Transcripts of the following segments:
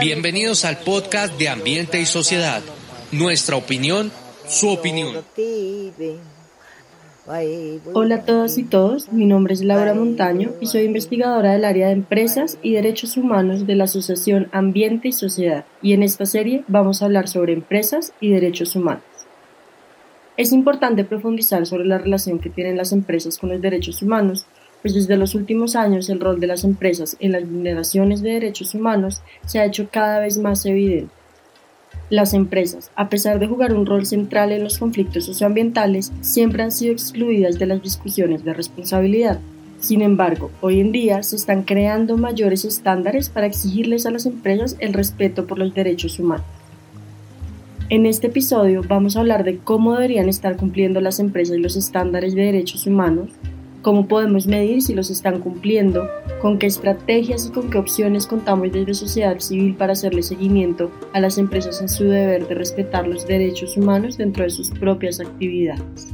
Bienvenidos al podcast de Ambiente y Sociedad. Nuestra opinión, su opinión. Hola a todas y todos, mi nombre es Laura Montaño y soy investigadora del área de empresas y derechos humanos de la Asociación Ambiente y Sociedad y en esta serie vamos a hablar sobre empresas y derechos humanos. Es importante profundizar sobre la relación que tienen las empresas con los derechos humanos, pues desde los últimos años el rol de las empresas en las vulneraciones de derechos humanos se ha hecho cada vez más evidente. Las empresas, a pesar de jugar un rol central en los conflictos socioambientales, siempre han sido excluidas de las discusiones de responsabilidad. Sin embargo, hoy en día se están creando mayores estándares para exigirles a las empresas el respeto por los derechos humanos. En este episodio vamos a hablar de cómo deberían estar cumpliendo las empresas los estándares de derechos humanos, cómo podemos medir si los están cumpliendo, con qué estrategias y con qué opciones contamos desde sociedad civil para hacerle seguimiento a las empresas en su deber de respetar los derechos humanos dentro de sus propias actividades.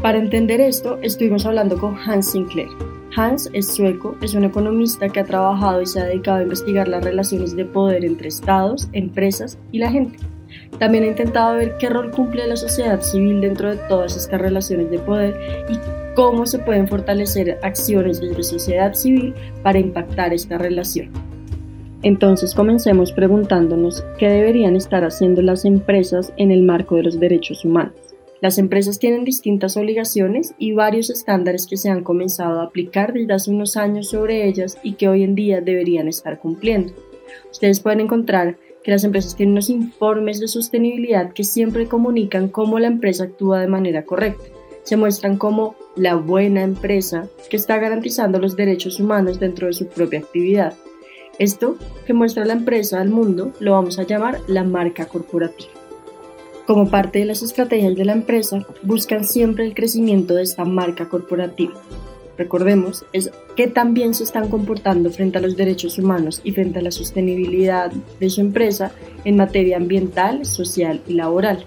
Para entender esto, estuvimos hablando con Hans Sinclair. Hans es sueco, es un economista que ha trabajado y se ha dedicado a investigar las relaciones de poder entre estados, empresas y la gente. También ha intentado ver qué rol cumple la sociedad civil dentro de todas estas relaciones de poder y cómo se pueden fortalecer acciones desde sociedad civil para impactar esta relación. Entonces comencemos preguntándonos qué deberían estar haciendo las empresas en el marco de los derechos humanos. Las empresas tienen distintas obligaciones y varios estándares que se han comenzado a aplicar desde hace unos años sobre ellas y que hoy en día deberían estar cumpliendo. Ustedes pueden encontrar que las empresas tienen unos informes de sostenibilidad que siempre comunican cómo la empresa actúa de manera correcta. Se muestran como la buena empresa que está garantizando los derechos humanos dentro de su propia actividad. Esto que muestra la empresa al mundo lo vamos a llamar la marca corporativa. Como parte de las estrategias de la empresa, buscan siempre el crecimiento de esta marca corporativa recordemos, es que también se están comportando frente a los derechos humanos y frente a la sostenibilidad de su empresa en materia ambiental, social y laboral.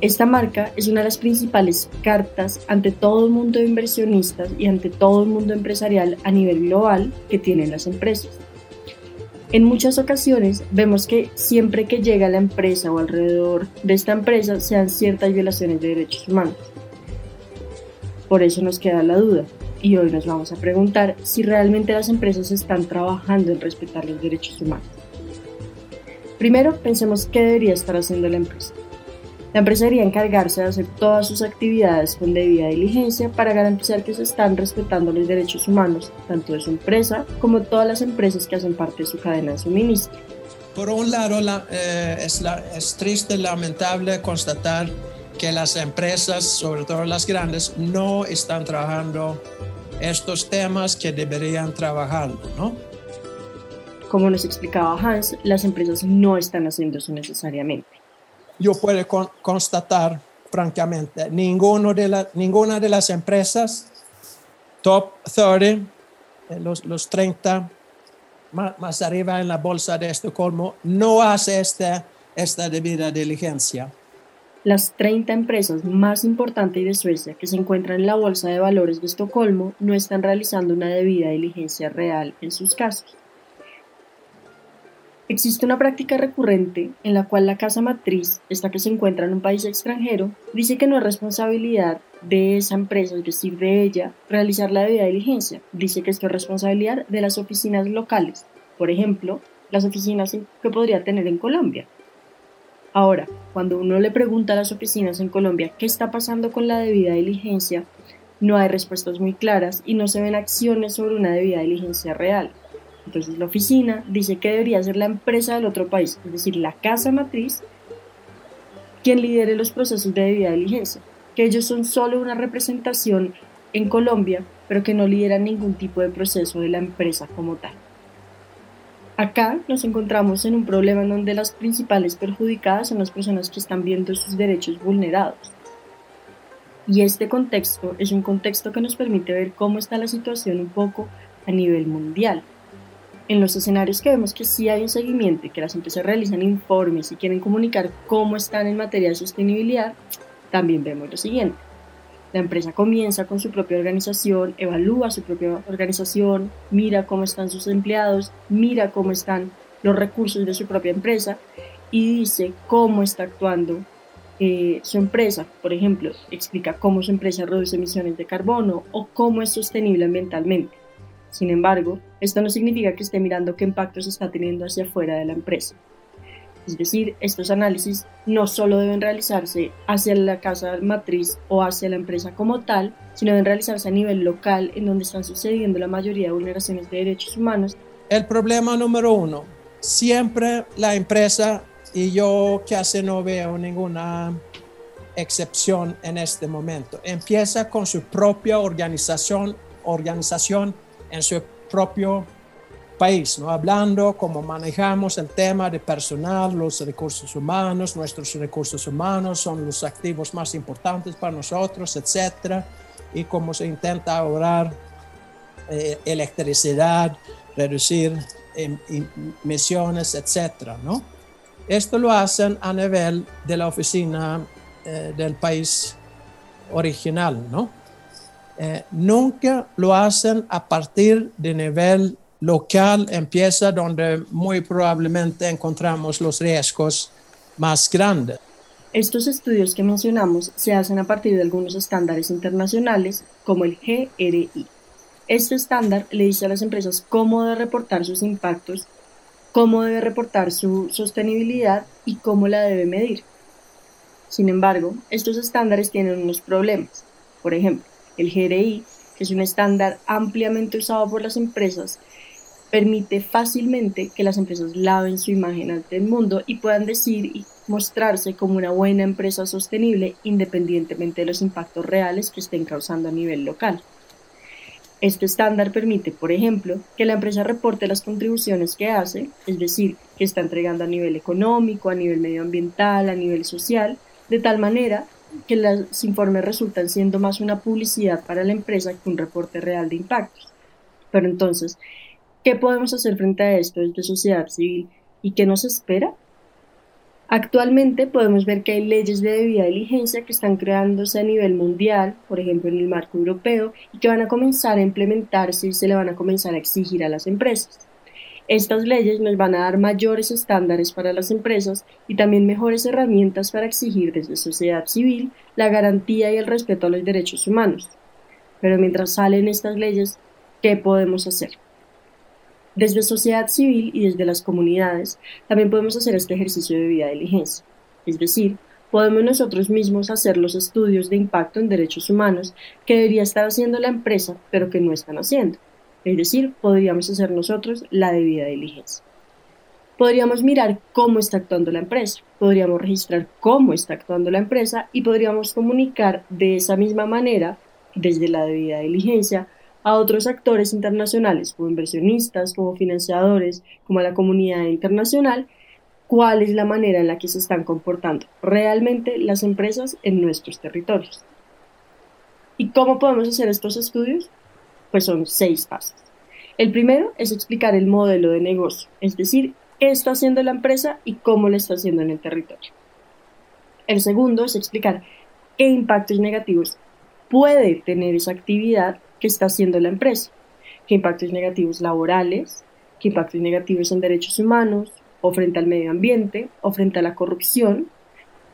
Esta marca es una de las principales cartas ante todo el mundo de inversionistas y ante todo el mundo empresarial a nivel global que tienen las empresas. En muchas ocasiones vemos que siempre que llega la empresa o alrededor de esta empresa sean ciertas violaciones de derechos humanos. Por eso nos queda la duda, y hoy nos vamos a preguntar si realmente las empresas están trabajando en respetar los derechos humanos. Primero, pensemos qué debería estar haciendo la empresa. La empresa debería encargarse de hacer todas sus actividades con debida diligencia para garantizar que se están respetando los derechos humanos, tanto de su empresa como todas las empresas que hacen parte de su cadena de suministro. Por un lado, eh, es, es triste, lamentable constatar que las empresas, sobre todo las grandes, no están trabajando estos temas que deberían trabajar, ¿no? Como nos explicaba Hans, las empresas no están haciendo eso necesariamente. Yo puedo constatar, francamente, ninguno de la, ninguna de las empresas top 30, eh, los, los 30 más, más, arriba en la bolsa de Estocolmo, no hace esta, esta debida diligencia. Las 30 empresas más importantes de Suecia que se encuentran en la Bolsa de Valores de Estocolmo no están realizando una debida diligencia real en sus casos. Existe una práctica recurrente en la cual la casa matriz, esta que se encuentra en un país extranjero, dice que no es responsabilidad de esa empresa, es decir, de ella, realizar la debida diligencia. Dice que esto es responsabilidad de las oficinas locales, por ejemplo, las oficinas que podría tener en Colombia, Ahora, cuando uno le pregunta a las oficinas en Colombia qué está pasando con la debida diligencia, no hay respuestas muy claras y no se ven acciones sobre una debida diligencia real. Entonces la oficina dice que debería ser la empresa del otro país, es decir, la casa matriz, quien lidere los procesos de debida diligencia, que ellos son solo una representación en Colombia, pero que no lideran ningún tipo de proceso de la empresa como tal. Acá nos encontramos en un problema en donde las principales perjudicadas son las personas que están viendo sus derechos vulnerados. Y este contexto es un contexto que nos permite ver cómo está la situación un poco a nivel mundial. En los escenarios que vemos que sí hay un seguimiento que las empresas realizan informes y quieren comunicar cómo están en materia de sostenibilidad, también vemos lo siguiente. La empresa comienza con su propia organización, evalúa su propia organización, mira cómo están sus empleados, mira cómo están los recursos de su propia empresa y dice cómo está actuando eh, su empresa. Por ejemplo, explica cómo su empresa reduce emisiones de carbono o cómo es sostenible ambientalmente. Sin embargo, esto no significa que esté mirando qué impactos está teniendo hacia afuera de la empresa. Es decir, estos análisis no solo deben realizarse hacia la casa matriz o hacia la empresa como tal, sino deben realizarse a nivel local en donde están sucediendo la mayoría de vulneraciones de derechos humanos. El problema número uno, siempre la empresa, y yo casi no veo ninguna excepción en este momento, empieza con su propia organización, organización en su propio país, ¿no? hablando cómo manejamos el tema de personal, los recursos humanos, nuestros recursos humanos son los activos más importantes para nosotros, etcétera, y cómo se intenta ahorrar eh, electricidad, reducir em, emisiones, etcétera, ¿no? Esto lo hacen a nivel de la oficina eh, del país original, ¿no? Eh, nunca lo hacen a partir de nivel local empieza donde muy probablemente encontramos los riesgos más grandes. Estos estudios que mencionamos se hacen a partir de algunos estándares internacionales como el GRI. Este estándar le dice a las empresas cómo debe reportar sus impactos, cómo debe reportar su sostenibilidad y cómo la debe medir. Sin embargo, estos estándares tienen unos problemas. Por ejemplo, el GRI, que es un estándar ampliamente usado por las empresas, permite fácilmente que las empresas laven su imagen ante el mundo y puedan decir y mostrarse como una buena empresa sostenible independientemente de los impactos reales que estén causando a nivel local. Este estándar permite, por ejemplo, que la empresa reporte las contribuciones que hace, es decir, que está entregando a nivel económico, a nivel medioambiental, a nivel social, de tal manera que los informes resultan siendo más una publicidad para la empresa que un reporte real de impactos. Pero entonces, ¿Qué podemos hacer frente a esto desde sociedad civil y qué nos espera? Actualmente podemos ver que hay leyes de debida diligencia que están creándose a nivel mundial, por ejemplo en el marco europeo, y que van a comenzar a implementarse y se le van a comenzar a exigir a las empresas. Estas leyes nos van a dar mayores estándares para las empresas y también mejores herramientas para exigir desde sociedad civil la garantía y el respeto a los derechos humanos. Pero mientras salen estas leyes, ¿qué podemos hacer? Desde sociedad civil y desde las comunidades también podemos hacer este ejercicio de vida diligencia, es decir, podemos nosotros mismos hacer los estudios de impacto en derechos humanos que debería estar haciendo la empresa, pero que no están haciendo. Es decir, podríamos hacer nosotros la debida diligencia. Podríamos mirar cómo está actuando la empresa, podríamos registrar cómo está actuando la empresa y podríamos comunicar de esa misma manera, desde la debida diligencia, a otros actores internacionales, como inversionistas, como financiadores, como a la comunidad internacional, cuál es la manera en la que se están comportando realmente las empresas en nuestros territorios. ¿Y cómo podemos hacer estos estudios? Pues son seis pasos. El primero es explicar el modelo de negocio, es decir, qué está haciendo la empresa y cómo lo está haciendo en el territorio. El segundo es explicar qué impactos negativos puede tener esa actividad que está haciendo la empresa, qué impactos negativos laborales, qué impactos negativos en derechos humanos, o frente al medio ambiente, o frente a la corrupción,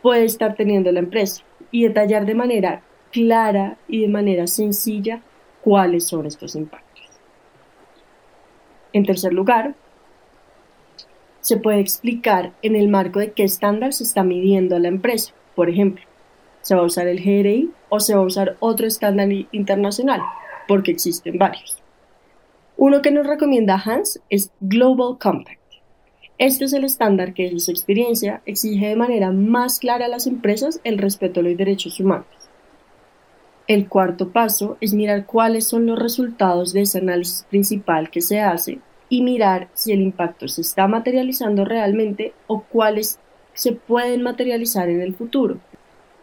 puede estar teniendo la empresa y detallar de manera clara y de manera sencilla cuáles son estos impactos. En tercer lugar, se puede explicar en el marco de qué estándar se está midiendo a la empresa. Por ejemplo, ¿se va a usar el GRI o se va a usar otro estándar internacional? Porque existen varios. Uno que nos recomienda Hans es Global Compact. Este es el estándar que, desde su experiencia, exige de manera más clara a las empresas el respeto a los derechos humanos. El cuarto paso es mirar cuáles son los resultados de ese análisis principal que se hace y mirar si el impacto se está materializando realmente o cuáles se pueden materializar en el futuro.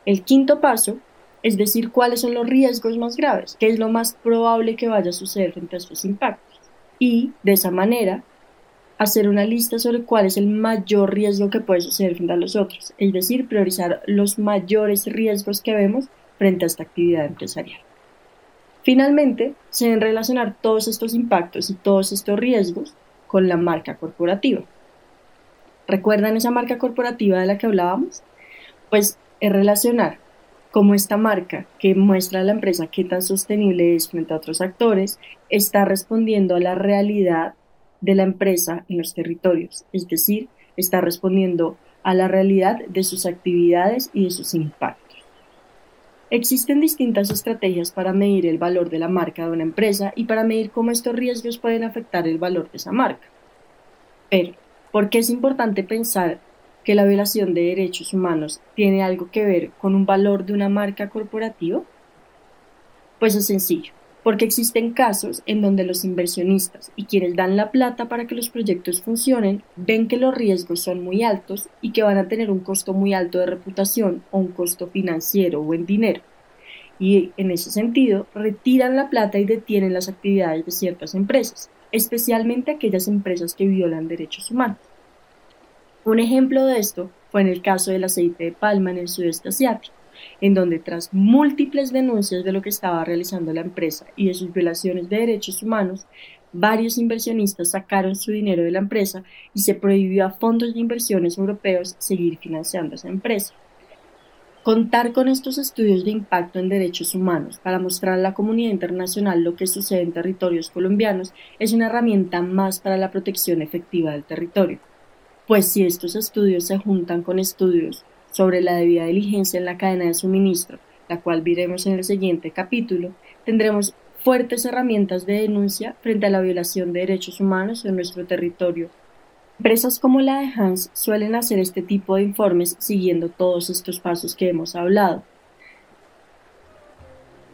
El quinto paso es decir, cuáles son los riesgos más graves, qué es lo más probable que vaya a suceder frente a estos impactos. Y de esa manera, hacer una lista sobre cuál es el mayor riesgo que puede suceder frente a los otros, es decir, priorizar los mayores riesgos que vemos frente a esta actividad empresarial. Finalmente, se deben relacionar todos estos impactos y todos estos riesgos con la marca corporativa. ¿Recuerdan esa marca corporativa de la que hablábamos? Pues es relacionar cómo esta marca que muestra a la empresa qué tan sostenible es frente a otros actores está respondiendo a la realidad de la empresa en los territorios, es decir, está respondiendo a la realidad de sus actividades y de sus impactos. Existen distintas estrategias para medir el valor de la marca de una empresa y para medir cómo estos riesgos pueden afectar el valor de esa marca. Pero, ¿por qué es importante pensar que la violación de derechos humanos tiene algo que ver con un valor de una marca corporativa? Pues es sencillo, porque existen casos en donde los inversionistas y quienes dan la plata para que los proyectos funcionen ven que los riesgos son muy altos y que van a tener un costo muy alto de reputación o un costo financiero o en dinero y en ese sentido retiran la plata y detienen las actividades de ciertas empresas, especialmente aquellas empresas que violan derechos humanos. Un ejemplo de esto fue en el caso del aceite de palma en el sudeste asiático, en donde tras múltiples denuncias de lo que estaba realizando la empresa y de sus violaciones de derechos humanos, varios inversionistas sacaron su dinero de la empresa y se prohibió a fondos de inversiones europeos seguir financiando esa empresa. Contar con estos estudios de impacto en derechos humanos para mostrar a la comunidad internacional lo que sucede en territorios colombianos es una herramienta más para la protección efectiva del territorio. Pues si estos estudios se juntan con estudios sobre la debida diligencia en la cadena de suministro, la cual veremos en el siguiente capítulo, tendremos fuertes herramientas de denuncia frente a la violación de derechos humanos en nuestro territorio Empresas como la de Hans suelen hacer este tipo de informes siguiendo todos estos pasos que hemos hablado.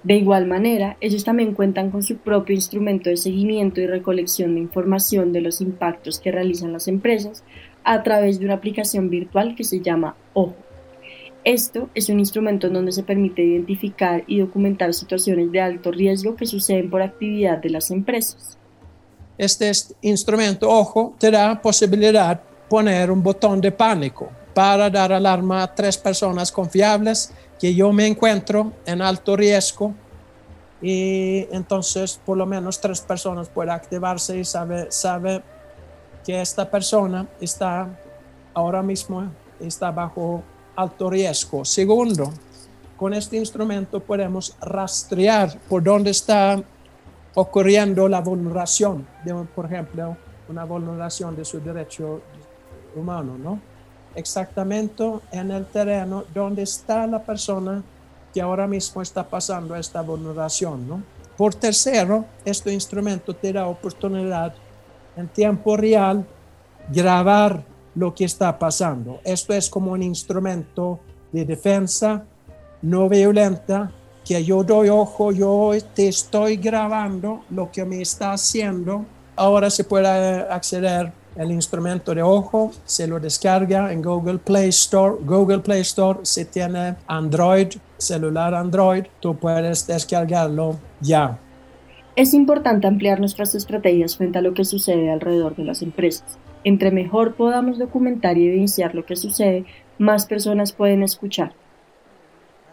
De igual manera, ellos también cuentan con su propio instrumento de seguimiento y recolección de información de los impactos que realizan las empresas a través de una aplicación virtual que se llama OJO. Esto es un instrumento en donde se permite identificar y documentar situaciones de alto riesgo que suceden por actividad de las empresas. Este instrumento, ojo, te da posibilidad de poner un botón de pánico para dar alarma a tres personas confiables que yo me encuentro en alto riesgo y entonces por lo menos tres personas pueden activarse y sabe, sabe que esta persona está ahora mismo está bajo alto riesgo. Segundo, con este instrumento podemos rastrear por dónde está ocurriendo la vulneración, de, por ejemplo, una vulneración de su derecho humano, ¿no? Exactamente en el terreno donde está la persona que ahora mismo está pasando esta vulneración, ¿no? Por tercero, este instrumento te da oportunidad en tiempo real grabar lo que está pasando. Esto es como un instrumento de defensa no violenta que yo doy ojo, yo te estoy grabando lo que me está haciendo. Ahora se puede acceder al instrumento de ojo, se lo descarga en Google Play Store. Google Play Store si tiene Android, celular Android, tú puedes descargarlo ya. Es importante ampliar nuestras estrategias frente a lo que sucede alrededor de las empresas. Entre mejor podamos documentar y evidenciar lo que sucede, más personas pueden escuchar,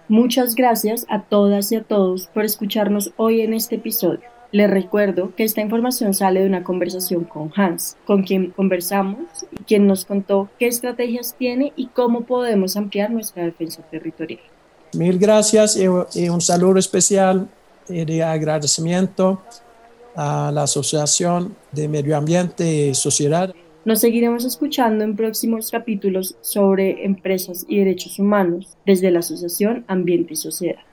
Muchas gracias a todas y a todos por escucharnos hoy en este episodio. Les recuerdo que esta información sale de una conversación con Hans, con quien conversamos y quien nos contó qué estrategias tiene y cómo podemos ampliar nuestra defensa territorial. Mil gracias y, un saludo especial y de agradecimiento a la Asociación de Medio Ambiente y Sociedad. Nos seguiremos escuchando en próximos capítulos sobre empresas y derechos humanos desde la Asociación Ambiente y Sociedad.